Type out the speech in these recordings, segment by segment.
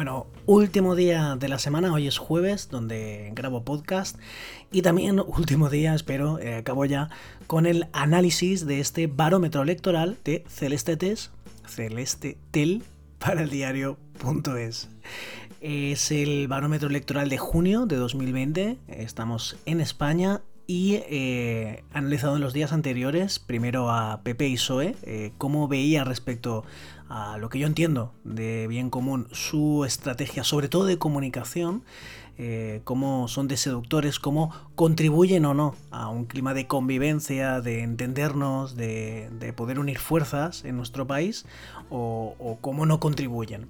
Bueno, último día de la semana, hoy es jueves, donde grabo podcast. Y también último día, espero, eh, acabo ya, con el análisis de este barómetro electoral de Celeste Tes, Celeste Tel, para el. Es el barómetro electoral de junio de 2020. Estamos en España y eh, analizado en los días anteriores, primero a Pepe y Soe, eh, cómo veía respecto a lo que yo entiendo de bien común su estrategia, sobre todo de comunicación, eh, cómo son de seductores, cómo contribuyen o no a un clima de convivencia, de entendernos, de, poder unir fuerzas en nuestro país, o, cómo no contribuyen.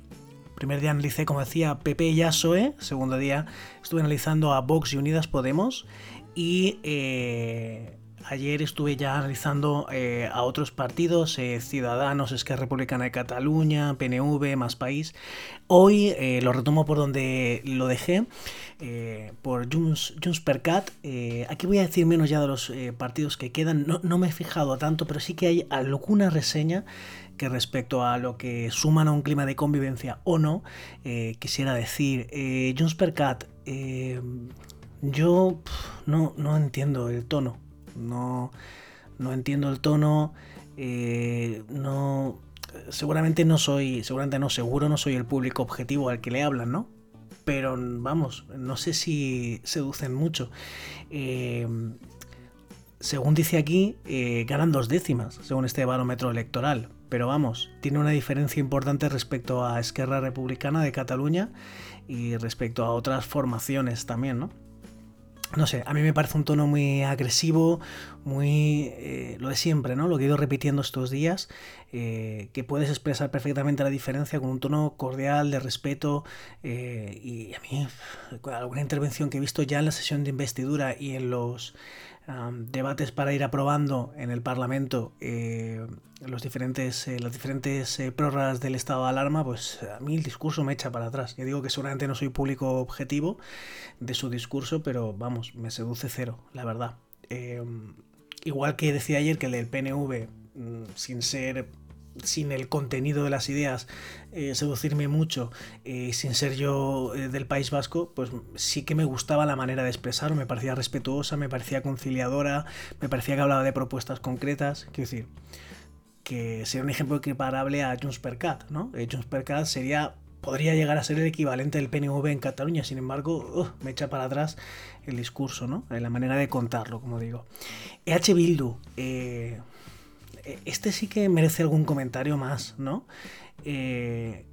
Primer día analicé, como decía, Pepe y Soe, segundo día estuve analizando a Vox y Unidas Podemos, y eh, ayer estuve ya analizando eh, a otros partidos, eh, Ciudadanos, Esquerra Republicana de Cataluña, PNV, Más País. Hoy lo retomo por donde lo dejé, por Junts, per Cat. aquí voy a decir menos ya de los partidos que quedan. No, no, me he fijado tanto, pero sí que hay alguna reseña que respecto a lo que suman a un clima de convivencia o no, quisiera decir. Junts per yo no, no entiendo el tono. No, no entiendo el tono. Eh, no. Seguramente no soy. Seguramente no, seguro no soy el público objetivo al que le hablan, ¿no? Pero vamos, no sé si seducen mucho. Eh, según dice aquí, eh, ganan dos décimas, según este barómetro electoral. Pero vamos, tiene una diferencia importante respecto a Esquerra Republicana de Cataluña y respecto a otras formaciones también, ¿no? No sé, a mí me parece un tono muy agresivo, muy eh, lo de siempre, ¿no? Lo que he ido repitiendo estos días, eh, que puedes expresar perfectamente la diferencia con un tono cordial, de respeto, eh, y a mí, alguna intervención que he visto ya en la sesión de investidura y en los debates para ir aprobando en el Parlamento eh, los diferentes, eh, las diferentes eh, prórrogas del estado de alarma, pues a mí el discurso me echa para atrás. Yo digo que seguramente no soy público objetivo de su discurso, pero vamos, me seduce cero, la verdad. igual que decía ayer que el del PNV, mm, sin ser sin el contenido de las ideas eh, seducirme mucho, eh, sin ser yo eh, del País Vasco, pues sí que me gustaba la manera de expresarlo, me parecía respetuosa, me parecía conciliadora, me parecía que hablaba de propuestas concretas, quiero decir, que sería un ejemplo equiparable a Junts per Cat, ¿no? Junts per Cat sería podría llegar a ser el equivalente del PNV en Cataluña, sin embargo, me echa para atrás el discurso, ¿no? La manera de contarlo, como digo. EH Bildu, eh, este sí que merece algún comentario más, ¿no? Eh,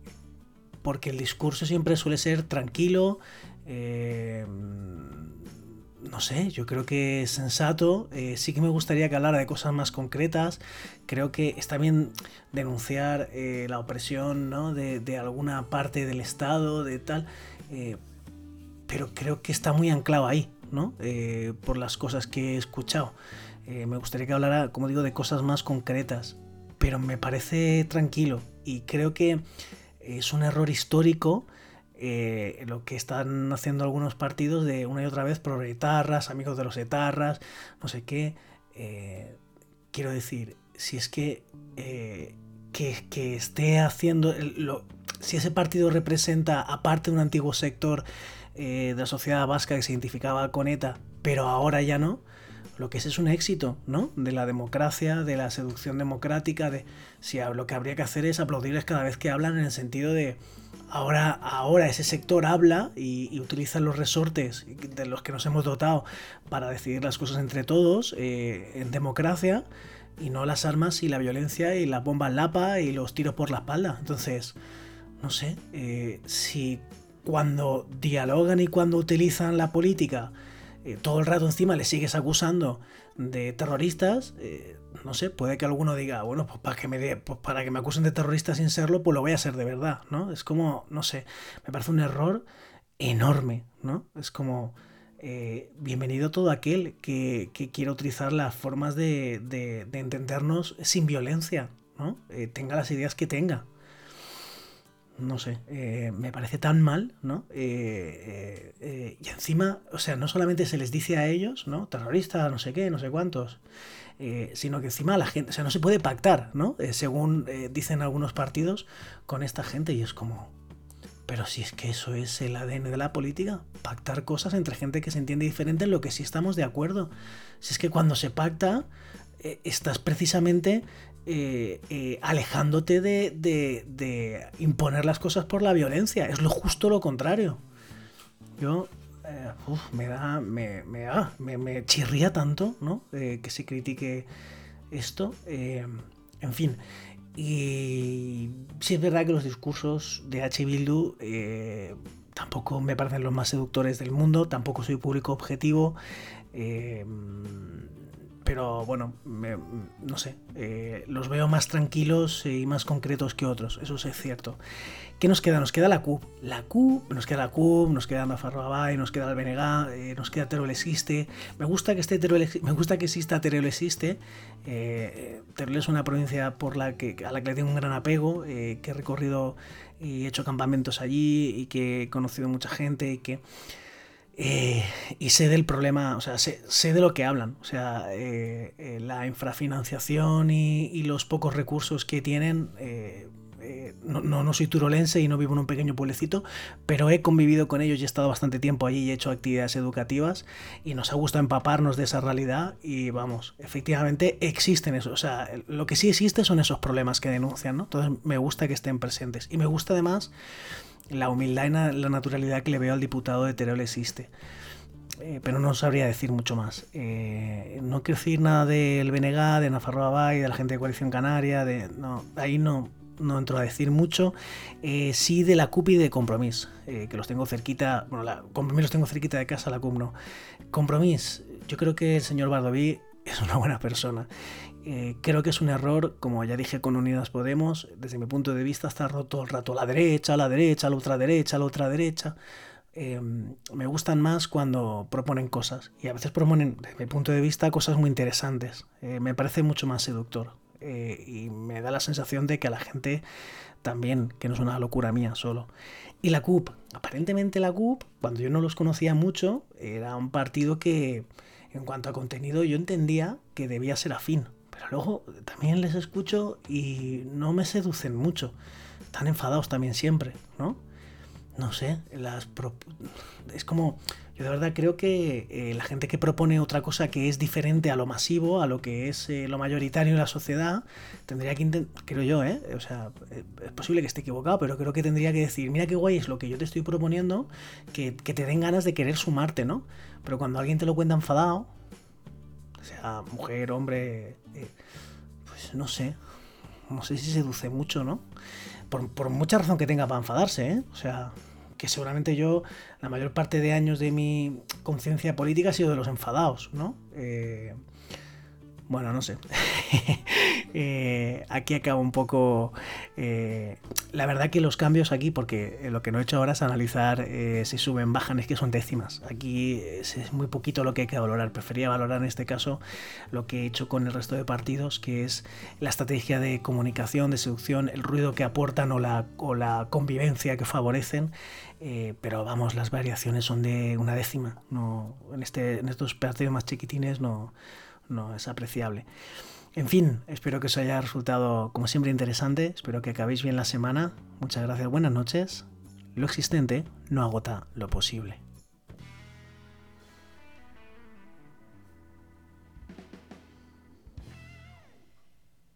porque el discurso siempre suele ser tranquilo, eh, no sé, yo creo que es sensato, sí que me gustaría que hablara de cosas más concretas, creo que está bien denunciar la opresión ¿no? de, alguna parte del Estado, de tal, pero creo que está muy anclado ahí, ¿no? por las cosas que he escuchado. Eh, me gustaría que hablara, como digo, de cosas más concretas, pero me parece tranquilo y creo que es un error histórico eh, lo que están haciendo algunos partidos de una y otra vez pro etarras, amigos de los etarras, no sé qué. Eh, quiero decir, si es que, que, esté haciendo, si ese partido representa, aparte un antiguo sector de la sociedad vasca que se identificaba con ETA, pero ahora ya no, lo que es es un éxito, ¿no? De la democracia, de la seducción democrática, de si lo que habría que hacer es aplaudirles cada vez que hablan en el sentido de ahora, ahora ese sector habla y, utiliza los resortes de los que nos hemos dotado para decidir las cosas entre todos eh, en democracia y no las armas y la violencia y la bomba lapa y los tiros por la espalda. Entonces, no sé, eh, si cuando dialogan y cuando utilizan la política eh, todo el rato encima le sigues acusando de terroristas, eh, no sé, puede que alguno diga, bueno, pues para que me, pues para que me acusen de terrorista sin serlo, pues lo voy a ser de verdad, ¿no? Es como, no sé, me parece un error enorme, ¿no? Es como, eh, bienvenido todo aquel que, que quiera utilizar las formas de, de, entendernos sin violencia, ¿no? Eh, tenga las ideas que tenga. No sé, eh, me parece tan mal, ¿no? y encima, o sea, no solamente se les dice a ellos, ¿no? Terroristas, no sé qué, no sé cuántos, sino que encima la gente, o sea, no se puede pactar, ¿no? según dicen algunos partidos, con esta gente y es como, pero si es que eso es el ADN de la política, pactar cosas entre gente que se entiende diferente en lo que sí estamos de acuerdo. Si es que cuando se pacta, eh, estás precisamente eh, eh, alejándote de, imponer las cosas por la violencia. Es lo justo lo contrario. Yo me da, me, me, me, chirría tanto, ¿no? que se critique esto. en fin, y sí es verdad que los discursos de H. Bildu tampoco me parecen los más seductores del mundo, tampoco soy público objetivo. Pero bueno, no sé, eh, los veo más tranquilos y más concretos que otros, eso es cierto. ¿Qué nos queda? Nos queda la CUP. La CUP, nos queda la CUP, nos queda Nafarroa nos queda el BNG, eh, nos queda Teruel Existe. Me gusta que, este Teruel, me gusta que exista Teruel Existe. Eh, Teruel es una provincia por la que, a la que le tengo un gran apego, que he recorrido y he hecho campamentos allí y que he conocido mucha gente y que eh, y sé del problema, o sea, sé, de lo que hablan. O sea, eh, eh, la infrafinanciación y, los pocos recursos que tienen. No, no, soy turolense y no vivo en un pequeño pueblecito, pero he convivido con ellos y he estado bastante tiempo allí y he hecho actividades educativas y nos ha gustado empaparnos de esa realidad y vamos, efectivamente existen esos, o sea, lo que sí existe son esos problemas que denuncian, ¿no? Entonces me gusta que estén presentes y me gusta además la humildad y la naturalidad que le veo al diputado de Teruel existe. Eh, pero no sabría decir mucho más. Eh, no quiero decir nada del BNG, de Nafarroa Bay, de la gente de Coalición Canaria, de, no, ahí no, no entro a decir mucho. Eh, sí de la CUP y de Compromís, que los tengo cerquita, bueno, la, Compromís los tengo cerquita de casa, la CUP no. Compromís, yo creo que el señor Bardoví es una buena persona. Eh, creo que es un error, como ya dije con Unidas Podemos, desde mi punto de vista está roto el rato la derecha, la derecha, la otra derecha, la otra derecha. Em, me gustan más cuando proponen cosas y a veces proponen, desde mi punto de vista, cosas muy interesantes. Eh, me parece mucho más seductor eh, y me da la sensación de que a la gente también, que no es una locura mía solo. Y la CUP, aparentemente la CUP, cuando yo no los conocía mucho, era un partido que en cuanto a contenido yo entendía que debía ser afín pero luego también les escucho y no me seducen mucho. Están enfadados también siempre, ¿no? No sé, las es como, yo de verdad creo que eh, la gente que propone otra cosa que es diferente a lo masivo, a lo que es eh, lo mayoritario en la sociedad, tendría que intentar, creo yo, ¿eh? O sea, eh, es posible que esté equivocado, pero creo que tendría que decir, mira qué guay es lo que yo te estoy proponiendo, que, que te den ganas de querer sumarte, ¿no? Pero cuando alguien te lo cuenta enfadado, sea mujer, hombre, eh, pues no sé, no sé si seduce mucho, ¿no? Por, mucha razón que tenga para enfadarse, ¿eh? O sea, que seguramente yo, la mayor parte de años de mi conciencia política ha sido de los enfadados, ¿no? Eh, bueno, no sé. Eh, aquí acaba un poco... Eh, la verdad que los cambios aquí, porque lo que no he hecho ahora es analizar eh, si suben, bajan, es que son décimas. Aquí es, muy poquito lo que hay que valorar. Prefería valorar en este caso lo que he hecho con el resto de partidos, que es la estrategia de comunicación, de seducción, el ruido que aportan o la, o la convivencia que favorecen. pero vamos, las variaciones son de una décima. No, en, este, en estos partidos más chiquitines no no es apreciable. En fin, espero que os haya resultado como siempre interesante, espero que acabéis bien la semana. Muchas gracias, buenas noches. Lo existente no agota lo posible.